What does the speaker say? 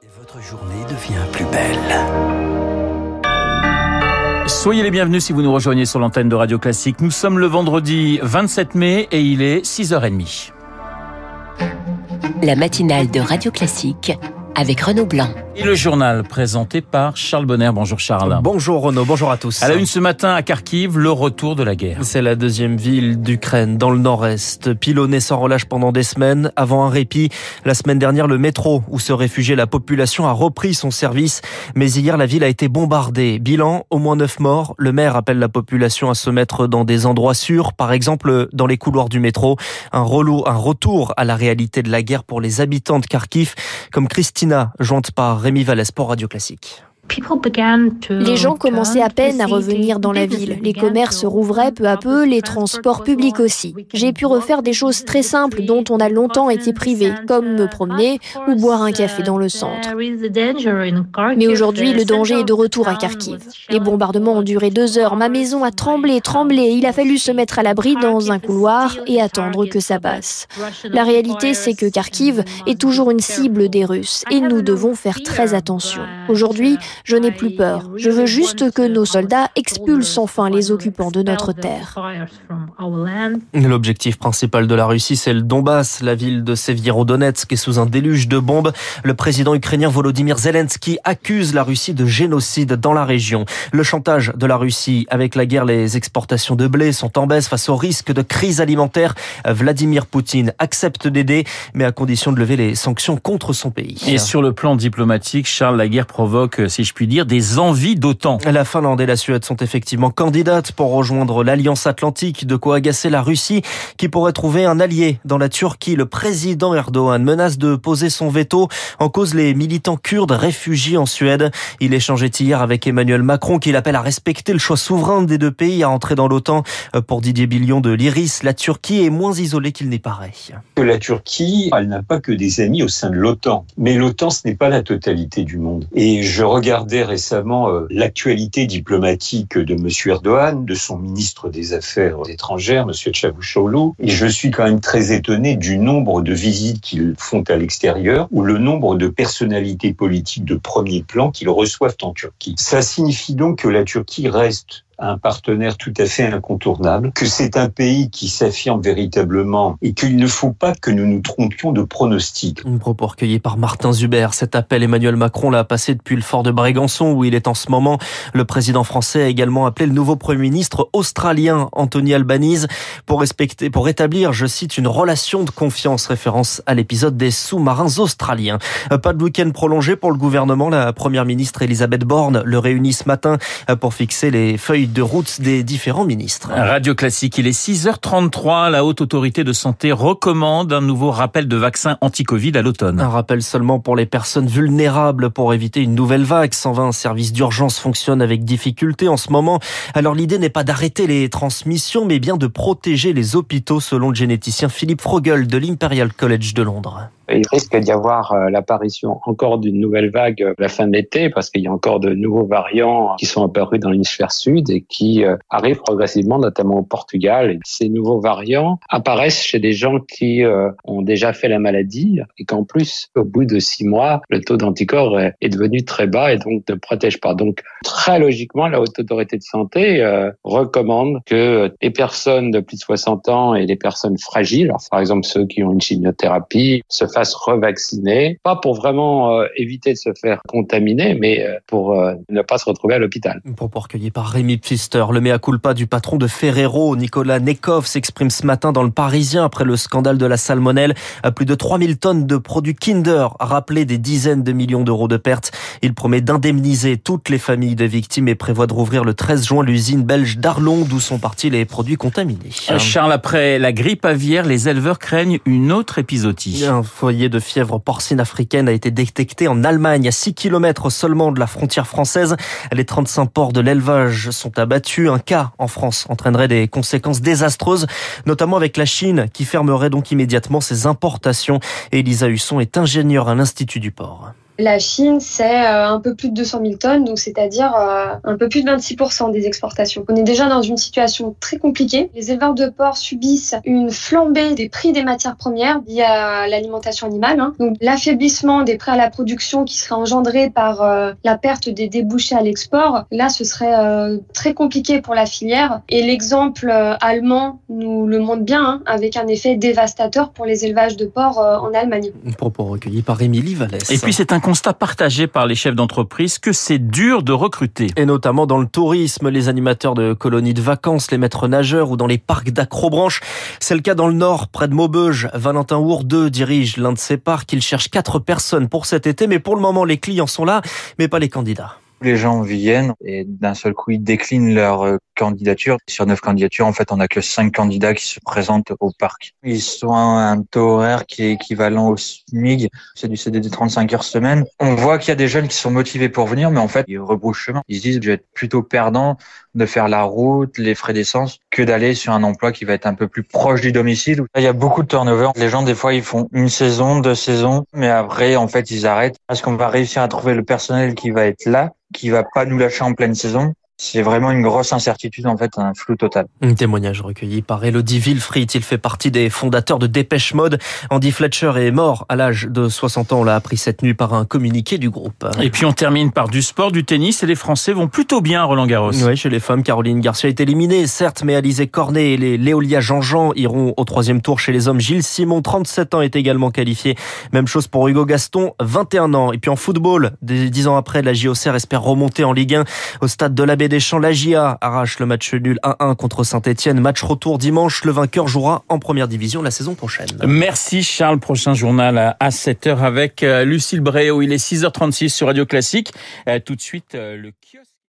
Et votre journée devient plus belle. Soyez les bienvenus si vous nous rejoignez sur l'antenne de Radio Classique. Nous sommes le vendredi 27 mai et il est 6h30. La matinale de Radio Classique avec Renaud Blanc. Et le journal présenté par Charles Bonner. Bonjour Charles. Bonjour Renaud, bonjour à tous. À la une ce matin à Kharkiv, le retour de la guerre. C'est la deuxième ville d'Ukraine, dans le nord-est, pilonnée sans relâche pendant des semaines. Avant un répit, la semaine dernière, le métro où se réfugiait la population a repris son service. Mais hier, la ville a été bombardée. Bilan, au moins neuf morts. Le maire appelle la population à se mettre dans des endroits sûrs, par exemple dans les couloirs du métro. Un, relou, un retour à la réalité de la guerre pour les habitants de Kharkiv, comme Christine jointe par Rémi Vallès pour Radio Classique. Les gens commençaient à peine à revenir dans la ville. Les commerces rouvraient peu à peu, les transports publics aussi. J'ai pu refaire des choses très simples dont on a longtemps été privé, comme me promener ou boire un café dans le centre. Mais aujourd'hui, le danger est de retour à Kharkiv. Les bombardements ont duré deux heures. Ma maison a tremblé, tremblé. Il a fallu se mettre à l'abri dans un couloir et attendre que ça passe. La réalité, c'est que Kharkiv est toujours une cible des Russes et nous devons faire très attention. Aujourd'hui, je n'ai plus peur. Je veux juste que nos soldats expulsent enfin les occupants de notre terre. L'objectif principal de la Russie, c'est le Donbass, la ville de Severodonetsk est sous un déluge de bombes. Le président ukrainien Volodymyr Zelensky accuse la Russie de génocide dans la région. Le chantage de la Russie avec la guerre, les exportations de blé sont en baisse face au risque de crise alimentaire. Vladimir Poutine accepte d'aider, mais à condition de lever les sanctions contre son pays. Et sur le plan diplomatique, Charles, la guerre provoque, si je puis dire, des envies d'OTAN. La Finlande et la Suède sont effectivement candidates pour rejoindre l'Alliance Atlantique, de quoi agacer la Russie, qui pourrait trouver un allié dans la Turquie. Le président Erdogan menace de poser son veto en cause les militants kurdes réfugiés en Suède. Il échangeait hier avec Emmanuel Macron, qui l'appelle à respecter le choix souverain des deux pays à entrer dans l'OTAN. Pour Didier Billion de l'Iris, la Turquie est moins isolée qu'il n'est paraît. La Turquie, elle n'a pas que des amis au sein de l'OTAN. Mais l'OTAN, ce n'est pas la totalité du monde. Et je regardais récemment euh, l'actualité diplomatique de M. Erdogan, de son ministre des Affaires étrangères, M. Çavuşoğlu, et je suis quand même très étonné du nombre de visites qu'ils font à l'extérieur ou le nombre de personnalités politiques de premier plan qu'ils reçoivent en Turquie. Ça signifie donc que la Turquie reste un partenaire tout à fait incontournable, que c'est un pays qui s'affirme véritablement et qu'il ne faut pas que nous nous trompions de pronostic. Un propos recueilli par Martin Zuber. Cet appel, Emmanuel Macron l'a passé depuis le fort de Brégançon où il est en ce moment. Le président français a également appelé le nouveau premier ministre australien, Anthony Albanese, pour respecter, pour rétablir, je cite, une relation de confiance, référence à l'épisode des sous-marins australiens. Pas de week-end prolongé pour le gouvernement. La première ministre Elisabeth Borne le réunit ce matin pour fixer les feuilles de route des différents ministres. Radio Classique, il est 6h33. La Haute Autorité de Santé recommande un nouveau rappel de vaccin anti-Covid à l'automne. Un rappel seulement pour les personnes vulnérables pour éviter une nouvelle vague. 120 services d'urgence fonctionnent avec difficulté en ce moment. Alors l'idée n'est pas d'arrêter les transmissions, mais bien de protéger les hôpitaux selon le généticien Philippe Frogel de l'Imperial College de Londres. Il risque d'y avoir euh, l'apparition encore d'une nouvelle vague à la fin de l'été parce qu'il y a encore de nouveaux variants qui sont apparus dans l'hémisphère sud et qui euh, arrivent progressivement, notamment au Portugal. Ces nouveaux variants apparaissent chez des gens qui euh, ont déjà fait la maladie et qu'en plus, au bout de six mois, le taux d'anticorps est devenu très bas et donc ne protège pas. Donc, très logiquement, la Haute Autorité de Santé recommande que les personnes de plus de 60 ans et les personnes fragiles, par exemple ceux qui ont une chimiothérapie, se se revacciner, pas pour vraiment euh, éviter de se faire contaminer, mais euh, pour euh, ne pas se retrouver à l'hôpital. Propos recueilli par Rémi Pfister. Le mea culpa du patron de Ferrero, Nicolas Nekov, s'exprime ce matin dans le Parisien après le scandale de la salmonelle. Plus de 3000 tonnes de produits Kinder, rappelé des dizaines de millions d'euros de pertes. Il promet d'indemniser toutes les familles de victimes et prévoit de rouvrir le 13 juin l'usine belge d'Arlon, d'où sont partis les produits contaminés. Charles, après la grippe aviaire, les éleveurs craignent une autre épisodie foyer de fièvre porcine africaine a été détecté en Allemagne, à 6 km seulement de la frontière française. Les 35 porcs de l'élevage sont abattus. Un cas en France entraînerait des conséquences désastreuses, notamment avec la Chine, qui fermerait donc immédiatement ses importations. Elisa Husson est ingénieure à l'Institut du porc. La Chine, c'est euh, un peu plus de 200 000 tonnes, donc c'est-à-dire euh, un peu plus de 26% des exportations. On est déjà dans une situation très compliquée. Les éleveurs de porc subissent une flambée des prix des matières premières liées à l'alimentation animale. Hein. Donc l'affaiblissement des prix à la production qui serait engendré par euh, la perte des débouchés à l'export, là ce serait très compliqué pour la filière. Et l'exemple allemand nous le montre bien, hein, avec un effet dévastateur pour les élevages de porc en Allemagne. Propos recueillis par Émilie Vallès. Et puis c'est un constat partagé par les chefs d'entreprise que c'est dur de recruter. Et notamment dans le tourisme, les animateurs de colonies de vacances, les maîtres nageurs ou dans les parcs d'acrobranche. C'est le cas dans le Nord, près de Maubeuge. Valentin Ourdeux dirige l'un de ces parcs. Il cherche quatre personnes pour cet été, mais pour le moment, les clients sont là, mais pas les candidats les gens viennent et d'un seul coup ils déclinent leur euh, candidature. Sur neuf candidatures, en fait, on n'a que cinq candidats qui se présentent au parc. Ils sont un taux horaire qui est équivalent au SMIG, c'est du CDD 35 heures semaine. On voit qu'il y a des jeunes qui sont motivés pour venir, mais en fait, ils rebroussent chemin. Ils se disent, je vais être plutôt perdant de faire la route, les frais d'essence, que d'aller sur un emploi qui va être un peu plus proche du domicile. Il y a beaucoup de turnover. Les gens, des fois, ils font une saison, deux saisons, mais après, en fait, ils arrêtent. Est-ce qu'on va réussir à trouver le personnel qui va être là, qui va pas nous lâcher en pleine saison c'est vraiment une grosse incertitude, en fait, un flou total. Un témoignage recueilli par Elodie Wilfried. Il fait partie des fondateurs de Dépêche Mode. Andy Fletcher est mort à l'âge de 60 ans. On l'a appris cette nuit par un communiqué du groupe. Et puis on termine par du sport, du tennis. Et les Français vont plutôt bien, Roland Garros. Oui, chez les femmes, Caroline Garcia est éliminée, certes, mais Alizé Cornet et les Léolia Jean-Jean iront au troisième tour chez les hommes. Gilles Simon, 37 ans, est également qualifié. Même chose pour Hugo Gaston, 21 ans. Et puis en football, dix ans après, la JOCR espère remonter en Ligue 1 au stade de la Baie des Champs. La GIA arrache le match nul 1-1 contre Saint-Etienne. Match retour dimanche. Le vainqueur jouera en première division la saison prochaine. Merci Charles. Prochain journal à 7h avec euh, Lucille Bréau. Il est 6h36 sur Radio Classique. Euh, tout de suite, euh, le kiosque.